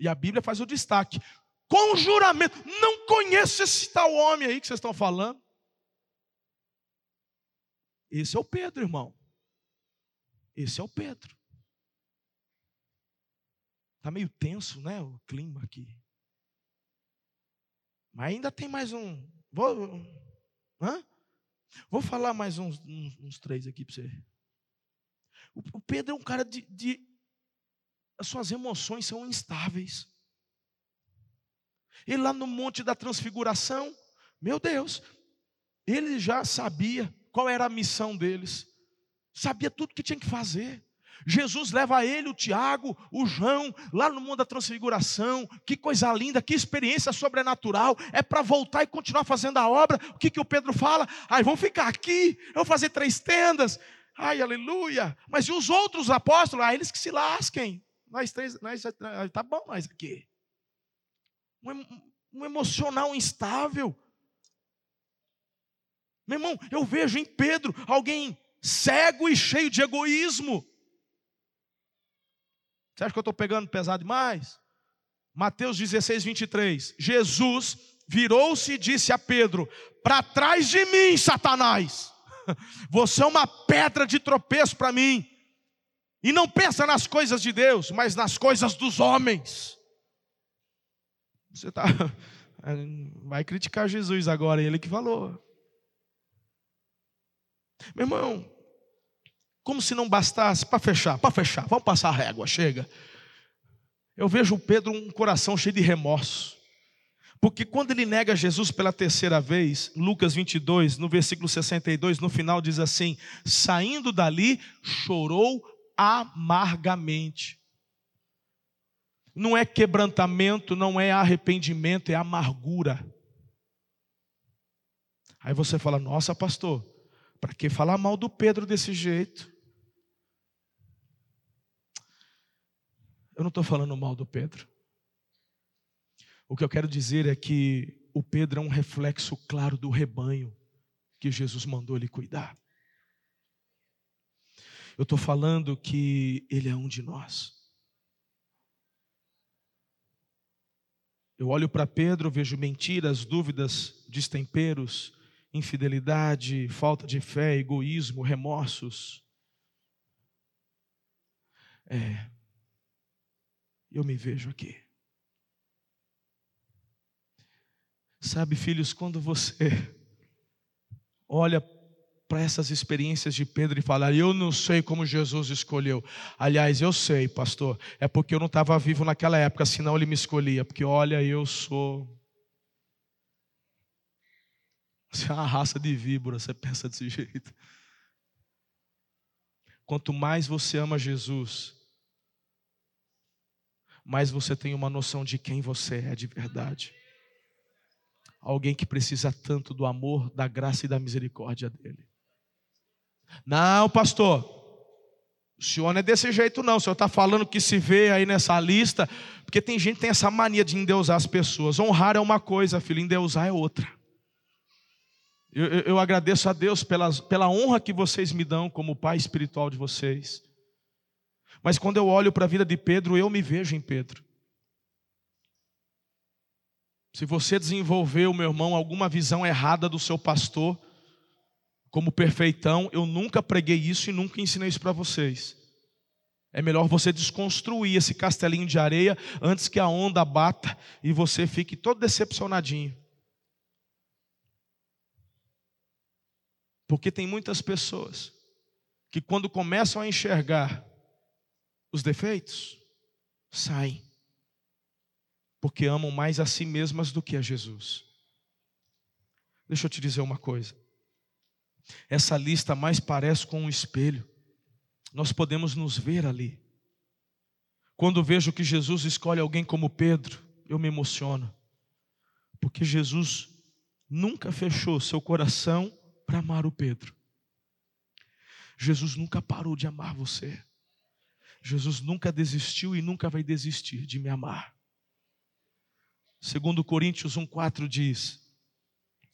Speaker 1: E a Bíblia faz o destaque: com juramento, não conheço esse tal homem aí que vocês estão falando. Esse é o Pedro, irmão. Esse é o Pedro. Está meio tenso, né? O clima aqui. Mas ainda tem mais um. Vou, hã? Vou falar mais uns, uns, uns três aqui para você. O, o, Pedro é um cara de, de. As suas emoções são instáveis. Ele lá no Monte da Transfiguração, meu Deus, ele já sabia qual era a missão deles, sabia tudo que tinha que fazer. Jesus leva ele, o Tiago, o João, lá no mundo da transfiguração. Que coisa linda, que experiência sobrenatural. É para voltar e continuar fazendo a obra. O que, que o Pedro fala? Ai, vamos ficar aqui, eu vou fazer três tendas. Ai, aleluia. Mas e os outros apóstolos? Ah, eles que se lasquem. Nós três, nós, tá bom nós aqui. Um, um emocional instável. Meu irmão, eu vejo em Pedro alguém cego e cheio de egoísmo. Você acha que eu estou pegando pesado demais? Mateus 16, 23. Jesus virou-se e disse a Pedro: Para trás de mim, Satanás, você é uma pedra de tropeço para mim. E não pensa nas coisas de Deus, mas nas coisas dos homens. Você tá, vai criticar Jesus agora, ele que falou. Meu irmão, como se não bastasse, para fechar, para fechar, vamos passar a régua, chega. Eu vejo o Pedro um coração cheio de remorso. Porque quando ele nega Jesus pela terceira vez, Lucas 22, no versículo 62, no final diz assim: saindo dali, chorou amargamente. Não é quebrantamento, não é arrependimento, é amargura. Aí você fala: nossa, pastor, para que falar mal do Pedro desse jeito? Eu não estou falando mal do Pedro. O que eu quero dizer é que o Pedro é um reflexo claro do rebanho que Jesus mandou ele cuidar. Eu estou falando que ele é um de nós. Eu olho para Pedro, vejo mentiras, dúvidas, destemperos, infidelidade, falta de fé, egoísmo, remorsos. É, eu me vejo aqui. Sabe, filhos, quando você olha para essas experiências de Pedro e fala, eu não sei como Jesus escolheu. Aliás, eu sei, pastor, é porque eu não estava vivo naquela época, senão ele me escolhia. Porque olha, eu sou. Você é uma raça de víbora, você pensa desse jeito. Quanto mais você ama Jesus, mais você tem uma noção de quem você é de verdade. Alguém que precisa tanto do amor, da graça e da misericórdia dele. Não, pastor, o senhor não é desse jeito, não. O senhor está falando que se vê aí nessa lista, porque tem gente que tem essa mania de endeusar as pessoas. Honrar é uma coisa, filho, endeusar é outra. Eu, eu, eu agradeço a Deus pela, pela honra que vocês me dão como pai espiritual de vocês. Mas quando eu olho para a vida de Pedro, eu me vejo em Pedro. Se você desenvolveu, meu irmão, alguma visão errada do seu pastor, como perfeitão, eu nunca preguei isso e nunca ensinei isso para vocês. É melhor você desconstruir esse castelinho de areia antes que a onda bata e você fique todo decepcionadinho. Porque tem muitas pessoas que, quando começam a enxergar os defeitos saem, porque amam mais a si mesmas do que a Jesus. Deixa eu te dizer uma coisa. Essa lista mais parece com um espelho. Nós podemos nos ver ali. Quando vejo que Jesus escolhe alguém como Pedro, eu me emociono. Porque Jesus nunca fechou seu coração para amar o Pedro. Jesus nunca parou de amar você. Jesus nunca desistiu e nunca vai desistir de me amar. Segundo Coríntios 1:4 diz: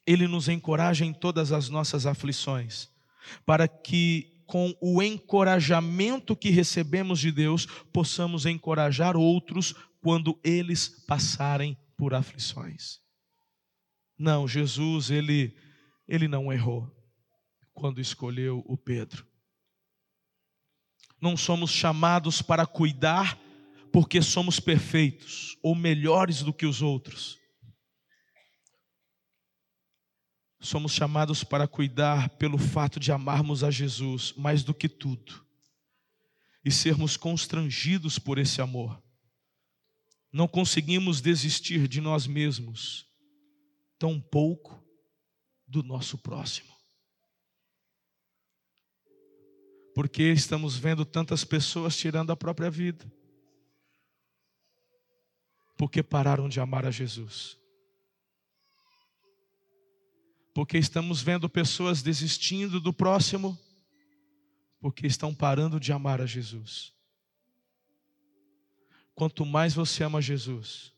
Speaker 1: Ele nos encoraja em todas as nossas aflições, para que com o encorajamento que recebemos de Deus, possamos encorajar outros quando eles passarem por aflições. Não, Jesus, ele ele não errou quando escolheu o Pedro não somos chamados para cuidar porque somos perfeitos ou melhores do que os outros. Somos chamados para cuidar pelo fato de amarmos a Jesus mais do que tudo e sermos constrangidos por esse amor. Não conseguimos desistir de nós mesmos, tão pouco do nosso próximo. Porque estamos vendo tantas pessoas tirando a própria vida. Porque pararam de amar a Jesus. Porque estamos vendo pessoas desistindo do próximo. Porque estão parando de amar a Jesus. Quanto mais você ama Jesus,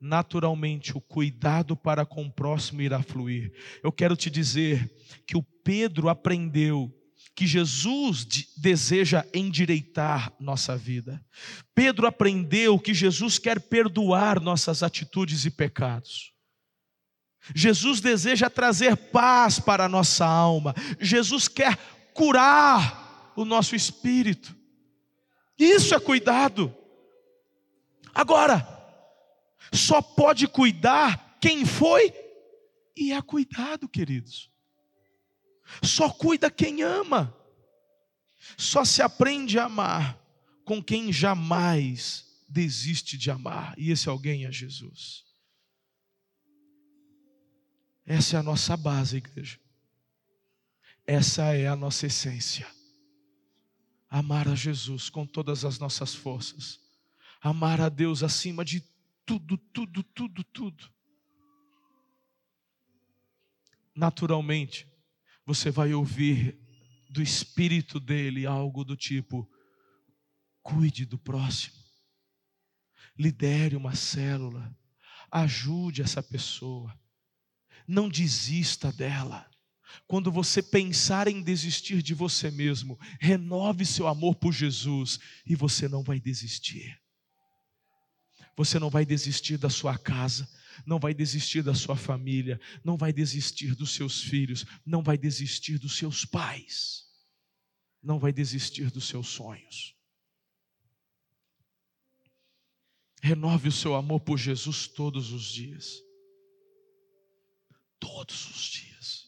Speaker 1: naturalmente o cuidado para com o próximo irá fluir. Eu quero te dizer que o Pedro aprendeu que Jesus deseja endireitar nossa vida. Pedro aprendeu que Jesus quer perdoar nossas atitudes e pecados. Jesus deseja trazer paz para a nossa alma. Jesus quer curar o nosso espírito. Isso é cuidado. Agora, só pode cuidar quem foi e é cuidado, queridos. Só cuida quem ama. Só se aprende a amar com quem jamais desiste de amar. E esse alguém é Jesus. Essa é a nossa base, igreja. Essa é a nossa essência. Amar a Jesus com todas as nossas forças. Amar a Deus acima de tudo, tudo, tudo, tudo. Naturalmente, você vai ouvir do espírito dele algo do tipo: cuide do próximo, lidere uma célula, ajude essa pessoa, não desista dela. Quando você pensar em desistir de você mesmo, renove seu amor por Jesus e você não vai desistir. Você não vai desistir da sua casa, não vai desistir da sua família, não vai desistir dos seus filhos, não vai desistir dos seus pais, não vai desistir dos seus sonhos. Renove o seu amor por Jesus todos os dias. Todos os dias.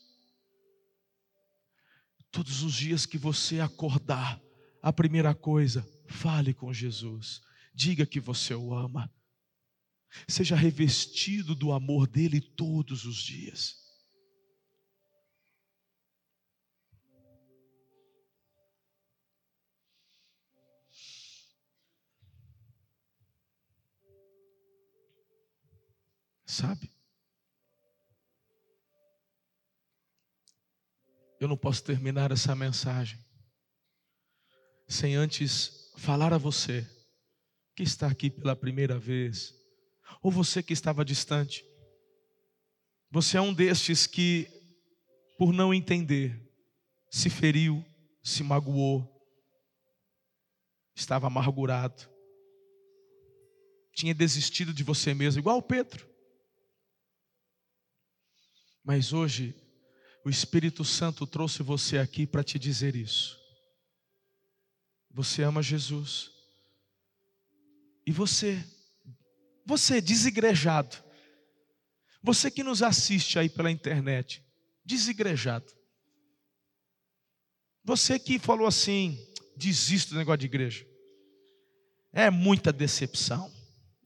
Speaker 1: Todos os dias que você acordar, a primeira coisa, fale com Jesus. Diga que você o ama. Seja revestido do amor dele todos os dias. Sabe? Eu não posso terminar essa mensagem sem antes falar a você que está aqui pela primeira vez ou você que estava distante. Você é um destes que, por não entender, se feriu, se magoou, estava amargurado, tinha desistido de você mesmo, igual Pedro. Mas hoje, o Espírito Santo trouxe você aqui para te dizer isso. Você ama Jesus. E você você desigrejado, você que nos assiste aí pela internet, desigrejado. Você que falou assim, desisto do negócio de igreja. É muita decepção.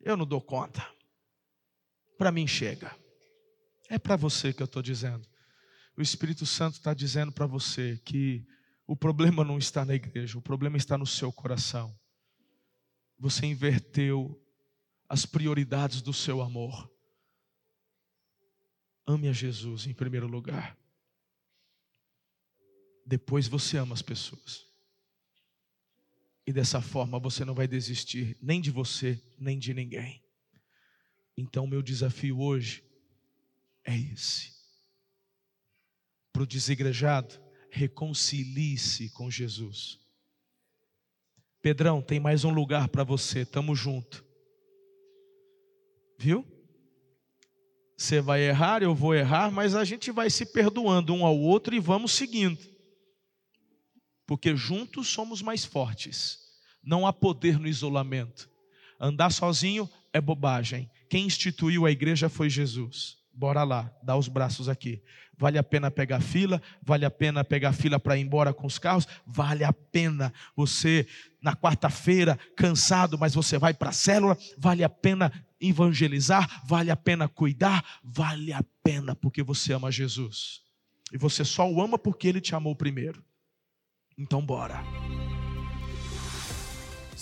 Speaker 1: Eu não dou conta. Para mim chega. É para você que eu estou dizendo. O Espírito Santo está dizendo para você que o problema não está na igreja, o problema está no seu coração. Você inverteu as prioridades do seu amor. Ame a Jesus em primeiro lugar. Depois você ama as pessoas. E dessa forma você não vai desistir nem de você, nem de ninguém. Então, meu desafio hoje é esse. Para o desigrejado, reconcilie-se com Jesus. Pedrão, tem mais um lugar para você, tamo junto. Viu? Você vai errar, eu vou errar, mas a gente vai se perdoando um ao outro e vamos seguindo. Porque juntos somos mais fortes. Não há poder no isolamento. Andar sozinho é bobagem. Quem instituiu a igreja foi Jesus. Bora lá, dá os braços aqui. Vale a pena pegar fila, vale a pena pegar fila para ir embora com os carros, vale a pena você na quarta-feira cansado, mas você vai para a célula, vale a pena evangelizar, vale a pena cuidar, vale a pena porque você ama Jesus. E você só o ama porque ele te amou primeiro. Então bora.